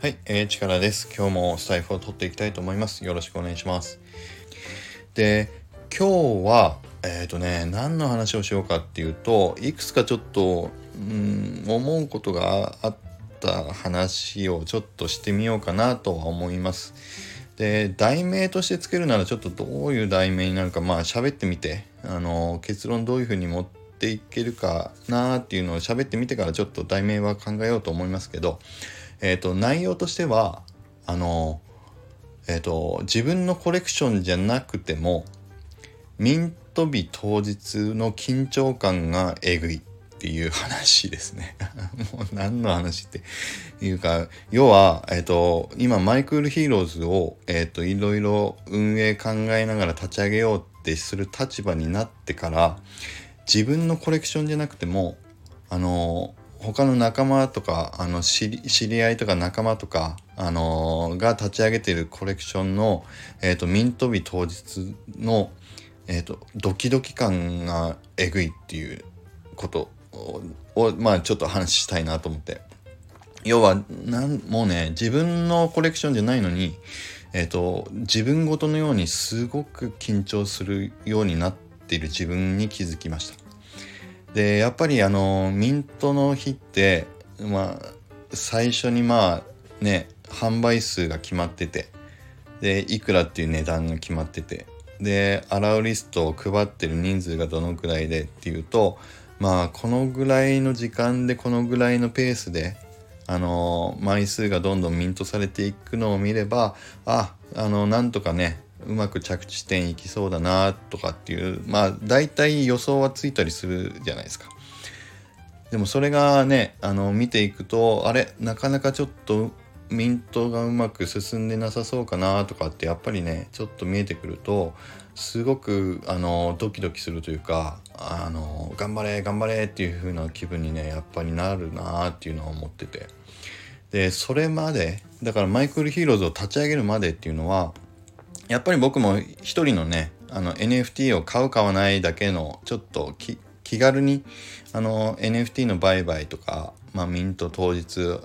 はい、えー、力です。今日もスタイフを取っていきたいと思います。よろしくお願いします。で、今日は、えっ、ー、とね、何の話をしようかっていうと、いくつかちょっと、うん、思うことがあった話をちょっとしてみようかなとは思います。で、題名としてつけるならちょっとどういう題名になるか、まあ喋ってみて、あの、結論どういうふうに持っていけるかなっていうのを喋ってみてからちょっと題名は考えようと思いますけど、えっ、ー、と、内容としては、あの、えっ、ー、と、自分のコレクションじゃなくても、ミント日当日の緊張感がえぐいっていう話ですね。もう何の話っていうか、要は、えっ、ー、と、今、 My Cool Heroes を、えっ、と、いろいろ運営考えながら立ち上げようってする立場になってから、自分のコレクションじゃなくても、あの、他の仲間とかあの知り合いとか仲間とか、あのー、が立ち上げているコレクションの、えーと、ミント日当日の、えーと、ドキドキ感がえぐいっていうことをまあちょっと話したいなと思って要はなんもうね自分のコレクションじゃないのに、えーと自分ごとのようにすごく緊張するようになっている自分に気づきました。でやっぱりあのミントの日ってまあ最初にまあね販売数が決まっててでいくらっていう値段が決まっててで洗うリストを配ってる人数がどのくらいでっていうとまあこのぐらいの時間でこのぐらいのペースであの枚数がどんどんミントされていくのを見ればああのなんとかねうまく着地点いきそうだなとかっていうまあ大体予想はついたりするじゃないですか。でもそれがねあの見ていくとあれなかなかちょっとミントがうまく進んでなさそうかなとかってやっぱりねちょっと見えてくるとすごくあのドキドキするというかあの頑張れ頑張れっていう風な気分にねやっぱりなるなっていうのは思っててでそれまでだからマイクルヒーローズを立ち上げるまでっていうのはやっぱり僕も一人のねあの NFT を買う買わないだけのちょっと気軽にあの NFT の売買とか、まあ、ミント当日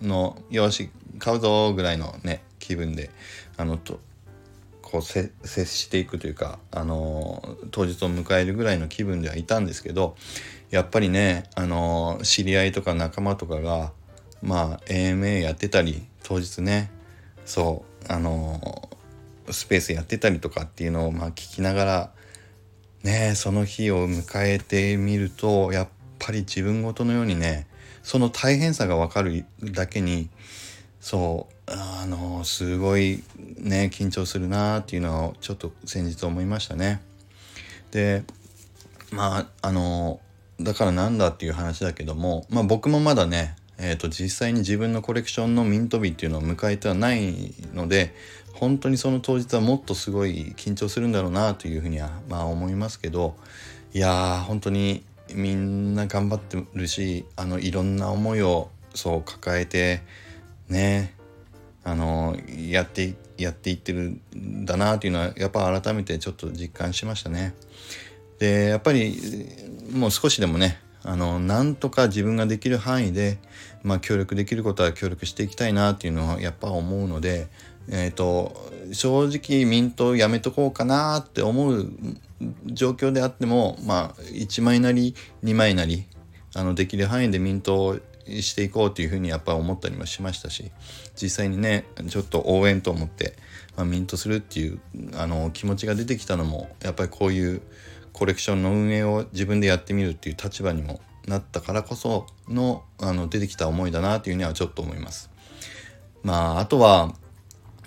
のよし買うぞぐらいのね気分であのとこう接していくというかあの当日を迎えるぐらいの気分ではいたんですけどやっぱりねあの知り合いとか仲間とかがまあ AMA やってたり当日ねそうあのスペースやってたりとかっていうのをまあ聞きながらねその日を迎えてみるとやっぱり自分ごとのようにねその大変さが分かるだけにそうあのすごいね緊張するなっていうのをちょっと先日思いましたね。でまああのだからなんだっていう話だけどもまあ僕もまだねえーと、実際に自分のコレクションのミント日っていうのを迎えてはないので本当にその当日はもっとすごい緊張するんだろうなというふうにはまあ思いますけどいやー本当にみんな頑張ってるしあのいろんな思いをそう抱えてねあのやってやっていってるんだなというのはやっぱ改めてちょっと実感しましたね。でやっぱりもう少しでもねあのなんとか自分ができる範囲で、まあ、協力できることは協力していきたいなっていうのはやっぱ思うので、えーと、正直ミントやめとこうかなって思う状況であっても、まあ、1枚なり2枚なりあのできる範囲でミントをしていこうというふうにやっぱ思ったりもしましたし実際にねちょっと応援と思って、まあ、ミントするっていうあの気持ちが出てきたのもやっぱりこういうコレクションの運営を自分でやってみるっていう立場にもなったからこそのあの出てきた思いだなというにはちょっと思います。まああとは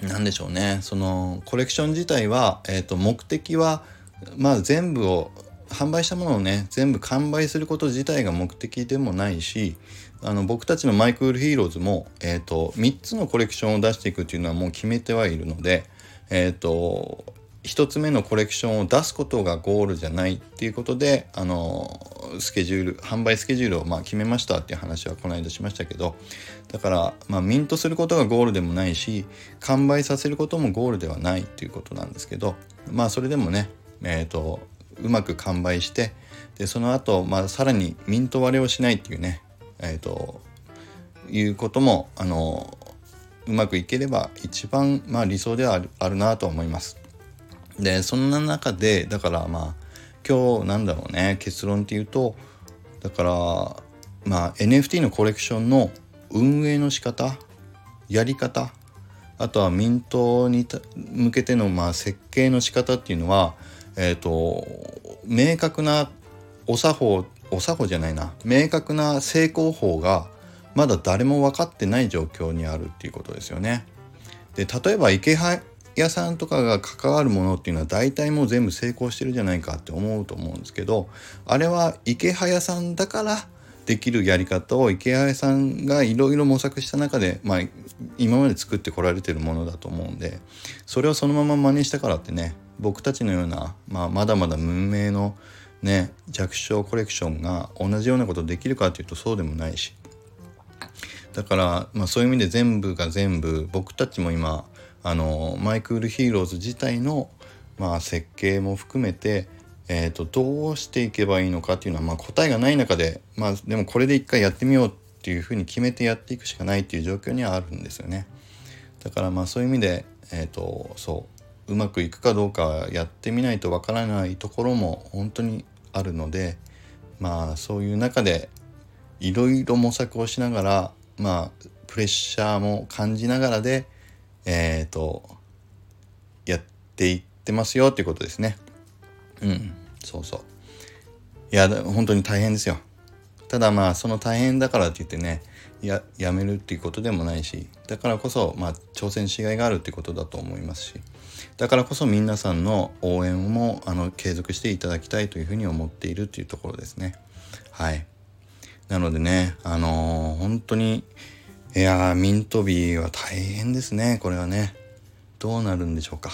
何でしょうねそのコレクション自体は、えーと、目的はまあ全部を販売したものをね全部完売すること自体が目的でもないしあの僕たちの My Cool Heroes も、えーと、3つのコレクションを出していくっていうのはもう決めてはいるので、えーと1つ目のコレクションを出すことがゴールじゃないっていうことであのスケジュール販売スケジュールをま決めましたっていう話はこの間しましたけどだから、まあ、ミントすることがゴールでもないし完売させることもゴールではないっていうことなんですけどまあそれでもねえ、ー、とうまく完売してでその後、まあさらにミント割れをしないっていうねえっ、ー、ということもあのうまくいければ一番、まあ、理想ではあるなと思います。でそんな中でだからまあ今日なんだろうね結論っていうとだからまあ NFT のコレクションの運営の仕方やり方あとはミントに向けてのまあ設計の仕方っていうのはえっ、ー、と明確なお作法お作法じゃないな明確な成功法がまだ誰も分かってない状況にあるっていうことですよね。で例えば池屋さんとかが関わるものっていうのは大体もう全部成功してるじゃないかって思うと思うんですけどあれは池早さんだからできるやり方を池早さんがいろいろ模索した中で、まあ、今まで作ってこられてるものだと思うんでそれをそのまま真似したからってね僕たちのような、まあ、まだまだ無名のね弱小コレクションが同じようなことできるかっていうとそうでもないし。だから、まあ、そういう意味で全部が全部僕たちも今あの My Cool Heroes 自体の、まあ、設計も含めて、えーと、どうしていけばいいのかっていうのは、まあ、答えがない中で、まあ、でもこれで一回やってみようっていうふうに決めてやっていくしかないっていう状況にはあるんですよね。だからまあそういう意味で、えーと、そううまくいくかどうかやってみないとわからないところも本当にあるのでまあそういう中でいろいろ模索をしながらまあプレッシャーも感じながらでえっ、ー、とやっていってますよっていうことですね。うんそうそう。いや本当に大変ですよ。ただまあその大変だからって言ってねややめるっていうことでもないしだからこそまあ挑戦しがいがあるっていうことだと思いますしだからこそ皆さんの応援もあの継続していただきたいというふうに思っているっていうところですね。はい。なのでねあのー、本当にいやーミントビーは大変ですね。これはね。どうなるんでしょうか。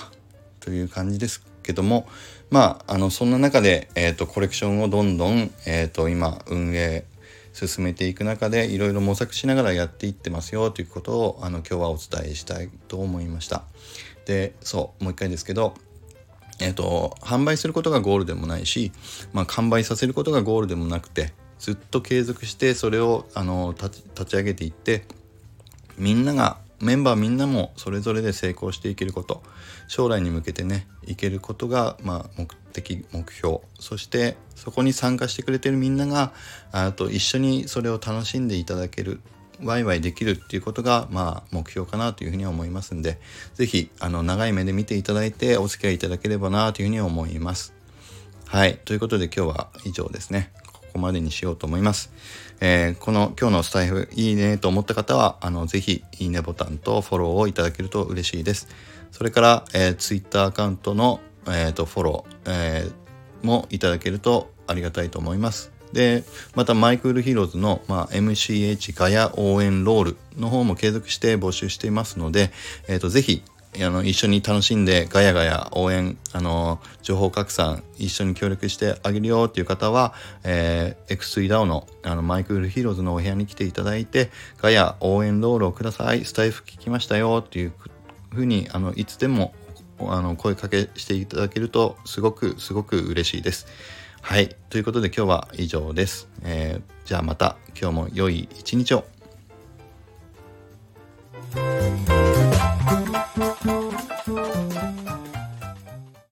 という感じですけども。まああのそんな中で、えーと、コレクションをどんどん、えーと、今運営進めていく中でいろいろ模索しながらやっていってますよ。ということをあの今日はお伝えしたいと思いました。でそうもう一回ですけど。えっ、ー、と販売することがゴールでもないし、まあ、完売させることがゴールでもなくてずっと継続してそれをあの立ち上げていってみんながメンバーみんなもそれぞれで成功していけること将来に向けてねいけることが、まあ、目的目標そしてそこに参加してくれてるみんながあと一緒にそれを楽しんでいただけるワイワイできるっていうことが、まあ、目標かなというふうには思いますんで是非長い目で見ていただいてお付き合いいただければなというふうに思います。はいということで今日は以上ですね。ここまでにしようと思います。えー、この今日のスタイフいいねと思った方は、あの、ぜひいいねボタンとフォローをいただけると嬉しいです。それから、えー、Twitter アカウントの、えーと、フォロー、えー、もいただけるとありがたいと思います。で、また My Cool Heroes の、まあ、MCH ガヤ応援ロールの方も継続して募集していますので、えっ、ー、と、ぜひあの一緒に楽しんでガヤガヤ応援あの情報拡散一緒に協力してあげるよっていう方は、えー、X3DAO のあの My Cool Heroes のお部屋に来ていただいてガヤ応援ロールをくださいスタイフ聞きましたよっていうふうにあのいつでもあの声かけしていただけるとすごくすごく嬉しいです。はい。ということで今日は以上です。えー、じゃあまた今日も良い一日を。Thank you.